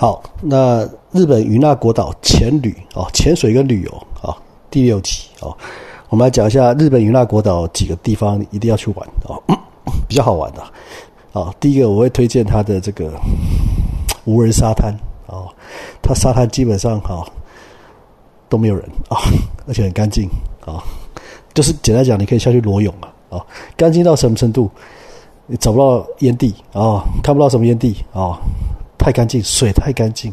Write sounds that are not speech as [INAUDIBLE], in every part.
好，那日本与那国岛潜旅哦，潜水跟旅游啊，第六集哦，我们来讲一下日本与那国岛几个地方一定要去玩哦，比较好玩的啊。第一个我会推荐它的这个无人沙滩哦，它沙滩基本上哈都没有人啊，而且很干净啊，就是简单讲，你可以下去裸泳啊，啊，干净到什么程度？你找不到烟蒂啊，看不到什么烟蒂啊。太干净，水太干净，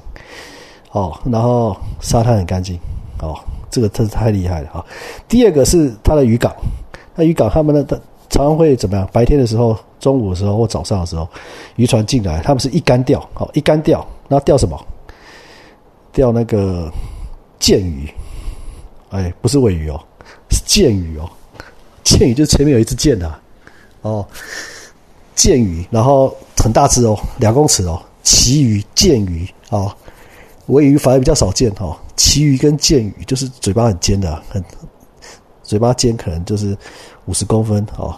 哦，然后沙滩很干净，哦，这个真是太厉害了啊！第二个是它的渔港，那渔港他们呢，他常常会怎么样？白天的时候、中午的时候或早上的时候，渔船进来，他们是一竿钓，哦，一竿钓，那钓什么？钓那个剑鱼，哎，不是尾鱼哦，是剑鱼哦，剑鱼就是前面有一支箭的，哦，剑鱼，然后很大只哦，两公尺哦。旗鱼、剑鱼啊，尾鱼反而比较少见哈。旗鱼跟剑鱼就是嘴巴很尖的，很嘴巴尖，可能就是五十公分哦，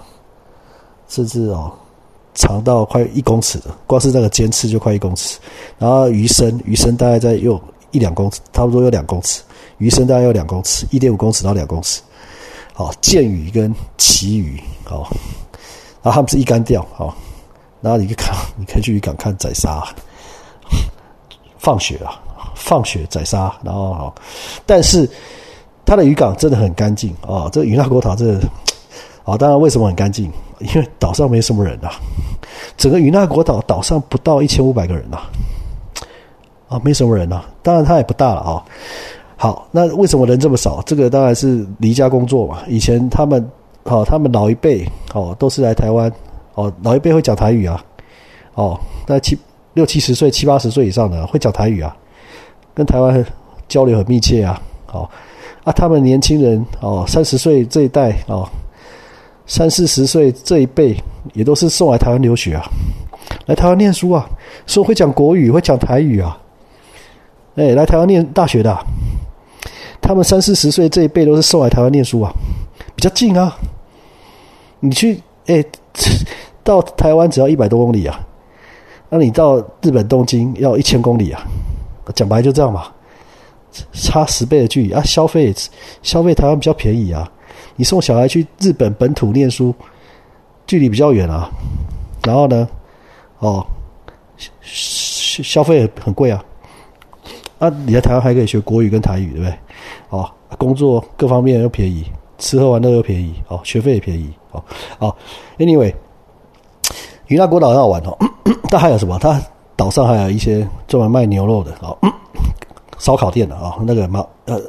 甚至哦长到快一公尺的，光是那个尖刺就快一公尺。然后鱼身，鱼身大概在有一两公尺，差不多有两公尺，鱼身大概有两公尺，一点五公尺到两公尺。好，剑鱼跟旗鱼好，然后他们是一竿钓好。然后你可以看，你可以去渔港看宰杀，放血啊，放血宰杀，然后好，但是它的渔港真的很干净啊。这个渔纳国岛这啊，当然为什么很干净？因为岛上没什么人啊。整个渔纳国岛岛上不到一千五百个人呐，啊，没什么人呐。当然它也不大了啊。好，那为什么人这么少？这个当然是离家工作嘛。以前他们哦，他们老一辈哦，都是来台湾。哦，老一辈会讲台语啊，哦，那七六七十岁、七八十岁以上的会讲台语啊，跟台湾交流很密切啊，哦，啊，他们年轻人哦，三十岁这一代哦，三四十岁这一辈也都是送来台湾留学啊，来台湾念书啊，说会讲国语、会讲台语啊，哎，来台湾念大学的，他们三四十岁这一辈都是送来台湾念书啊，比较近啊，你去哎。[LAUGHS] 到台湾只要一百多公里啊，那你到日本东京要一千公里啊，讲白就这样嘛，差十倍的距离啊，消费消费台湾比较便宜啊，你送小孩去日本本土念书，距离比较远啊，然后呢，哦，消消费很贵啊，啊，你在台湾还可以学国语跟台语，对不对？哦，工作各方面又便宜，吃喝玩乐又便宜，哦，学费也便宜，哦，哦，anyway。云南国岛很好玩哦，但还有什么？它岛上还有一些专门卖牛肉的哦，[COUGHS] 烧烤店的啊，那个嘛呃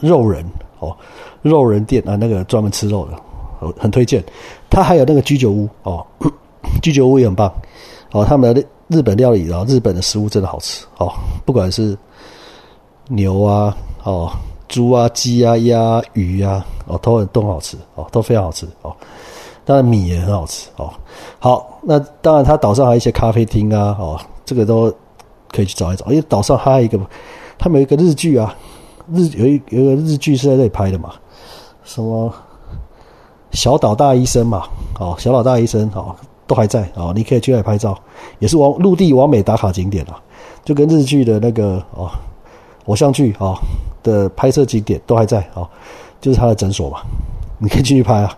肉人哦，肉人店啊，那个专门吃肉的，很推荐。它还有那个居酒屋哦，[COUGHS] 居酒屋也很棒哦，他们的日本料理啊，日本的食物真的好吃哦，不管是牛啊哦，猪啊，鸡啊，鸭鱼啊哦，都很都很好吃哦，都非常好吃哦。当然米也很好吃哦。好，那当然，它岛上还有一些咖啡厅啊，哦，这个都可以去找一找。因为岛上还有一个，他们有一个日剧啊，日有一有一个日剧是在这里拍的嘛，什么小岛大医生嘛，哦，小岛大医生哦，都还在哦，你可以去那里拍照，也是往陆地完美打卡景点啊，就跟日剧的那个哦偶像剧啊的拍摄景点都还在哦，就是他的诊所嘛，你可以进去拍啊。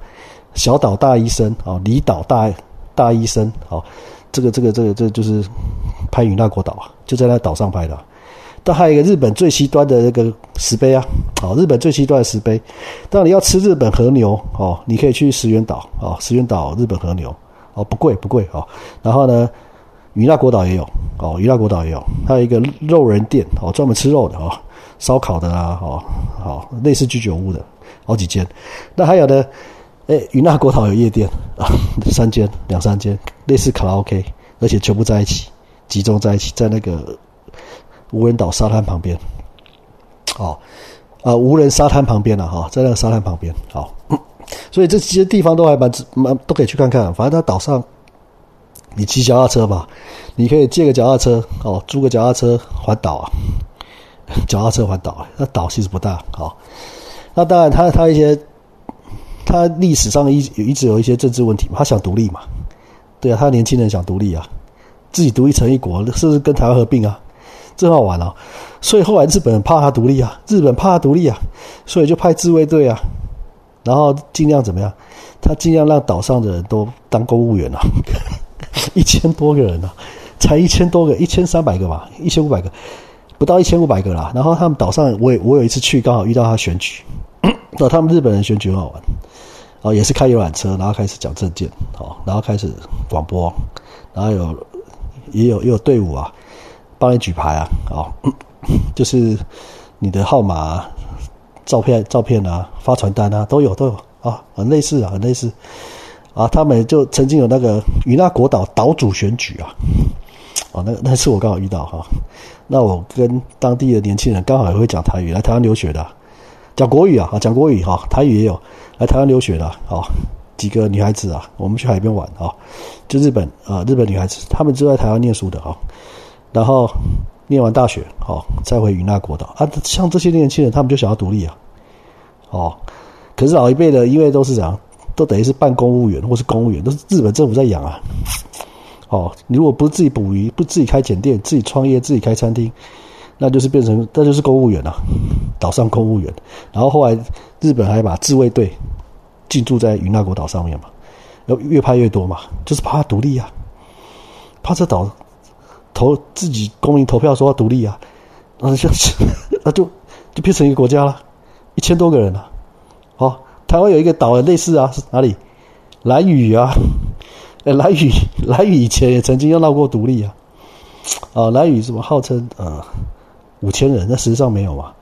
小岛大医生啊，离岛大大医生啊，这个这个这个这就是拍与那国岛啊，就在那岛上拍的。但还有一个日本最西端的那个石碑啊，好，日本最西端的石碑。当你要吃日本和牛哦，你可以去石原岛啊，石原岛日本和牛哦，不贵不贵哦。然后呢，与那国岛也有哦，与那国岛也有，还有一个肉人店哦，专门吃肉的哦，烧烤的啊，哦，好，类似居酒屋的好几间。那还有呢？哎，云那国岛有夜店啊，三间、两三间，类似卡拉 OK，而且全部在一起，集中在一起，在那个无人岛沙滩旁边。哦，啊，无人沙滩旁边了哈，在那个沙滩旁边。好，[COUGHS] 所以这些地方都还蛮蛮都可以去看看。反正它岛上，你骑脚踏车吧，你可以借个脚踏车哦，租个脚踏车环岛啊，[LAUGHS] 脚踏车环岛。那岛其实不大，好，那当然它它一些。他历史上一一直有一些政治问题嘛，他想独立嘛，对啊，他年轻人想独立啊，自己独立成一国，是不是跟台湾合并啊？真好玩哦。所以后来日本人怕他独立啊，日本怕他独立啊，所以就派自卫队啊，然后尽量怎么样？他尽量让岛上的人都当公务员啊，[LAUGHS] 一千多个人啊，才一千多个，一千三百个吧，一千五百个，不到一千五百个啦。然后他们岛上，我也我有一次去，刚好遇到他选举，[COUGHS] 那他们日本人选举很好玩。哦，也是开游览车，然后开始讲证件，哦，然后开始广播，然后有也有也有队伍啊，帮你举牌啊，哦，[COUGHS] 就是你的号码、照片、照片啊，发传单啊，都有都有啊，很类似啊，很类似啊。他们就曾经有那个与那国岛岛主选举啊，哦，那那次我刚好遇到哈，那我跟当地的年轻人刚好也会讲台语，来台湾留学的，讲国语啊，啊，讲国语哈，台语也有。来台湾留学的啊，几个女孩子啊，我们去海边玩啊，就日本啊，日本女孩子，她们就在台湾念书的啊，然后念完大学哦，再回与那国岛啊，像这些年轻人，他们就想要独立啊，哦，可是老一辈的，因为都是这样，都等于是办公务员或是公务员，都是日本政府在养啊，哦，你如果不是自己捕鱼，不自己开简店，自己创业，自己开餐厅。那就是变成，那就是公务员啊，岛上公务员。然后后来日本还把自卫队进驻在云那国岛上面嘛，要越派越多嘛，就是怕独立啊，怕这岛投自己公民投票说要独立啊，那就 [LAUGHS] 那就就变成一个国家了，一千多个人了。哦，台湾有一个岛类似啊，是哪里？蓝屿啊，哎，[LAUGHS] 蓝屿蓝屿以前也曾经要闹过独立啊，啊，蓝屿什么号称啊？五千人，那实际上没有嘛，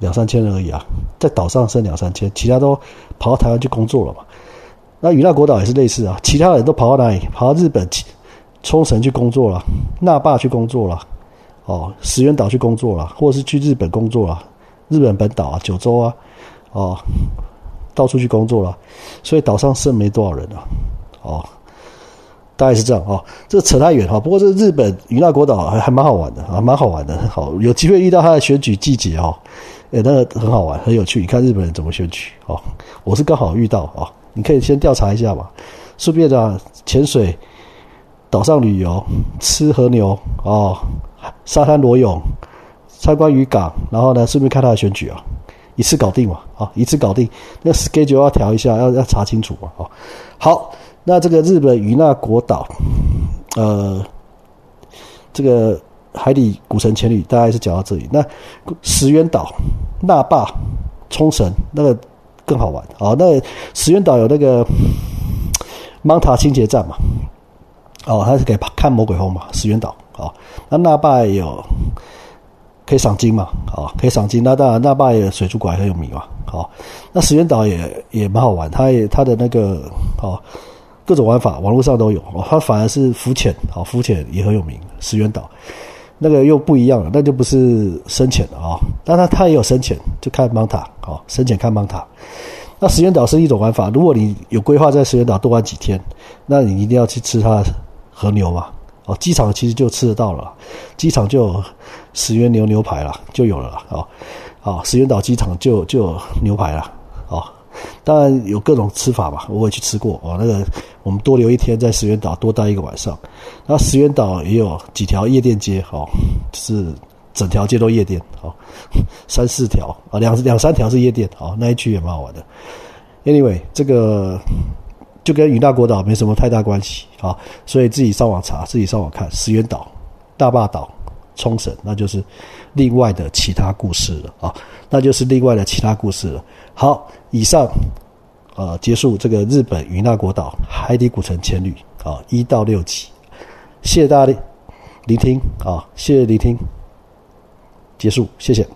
两三千人而已啊，在岛上剩两三千，其他都跑到台湾去工作了嘛。那与那国岛也是类似啊，其他人都跑到哪里？跑到日本冲绳去工作了，那霸去工作了，哦，石垣岛去工作了，或者是去日本工作了，日本本岛啊，九州啊，哦，到处去工作了，所以岛上剩没多少人啊，哦。大概是这样啊，这扯太远哈。不过这日本与那国岛还还蛮好玩的啊，蛮好玩的。好，有机会遇到他的选举季节哦，哎，那个很好玩，很有趣。你看日本人怎么选举哦，我是刚好遇到啊，你可以先调查一下嘛，顺便啊潜水、岛上旅游、吃和牛哦，沙滩裸泳、参观渔港，然后呢顺便看他的选举啊，一次搞定嘛啊，一次搞定。那 schedule 要调一下，要要查清楚嘛啊。好。那这个日本与那国岛，呃，这个海底古城千里大概是讲到这里。那石垣岛、那霸、冲绳那个更好玩啊。那石垣岛有那个芒塔清洁站嘛，哦，它是可以看魔鬼风嘛。石垣岛啊，那那霸有可以赏金嘛，啊，可以赏金。那当然，那霸也水族馆很有名嘛，好。那石垣岛也也蛮好玩，它也它的那个哦。各种玩法，网络上都有哦。它反而是浮潜，好浮潜也很有名。石原岛那个又不一样了，那就不是深潜了啊。但它它也有深潜，就看芒塔，好深潜看芒塔。那石原岛是一种玩法，如果你有规划在石原岛多玩几天，那你一定要去吃它和牛嘛。哦，机场其实就吃得到了，机场就有石原牛牛排了，就有了了。哦，石原岛机场就就有牛排了。当然有各种吃法吧，我也去吃过哦。那个我们多留一天在石原岛多待一个晚上，那石原岛也有几条夜店街哦，是整条街都夜店哦，[LAUGHS] 三四条啊，两两三条是夜店哦，那一区也蛮好玩的。Anyway，这个就跟与那国岛没什么太大关系啊，所以自己上网查，自己上网看石原岛、大坝岛、冲绳，那就是另外的其他故事了啊，那就是另外的其他故事了。好，以上，呃，结束这个日本与那国岛海底古城前旅啊，一到六集，谢谢大家的聆听啊，谢谢聆听，结束，谢谢。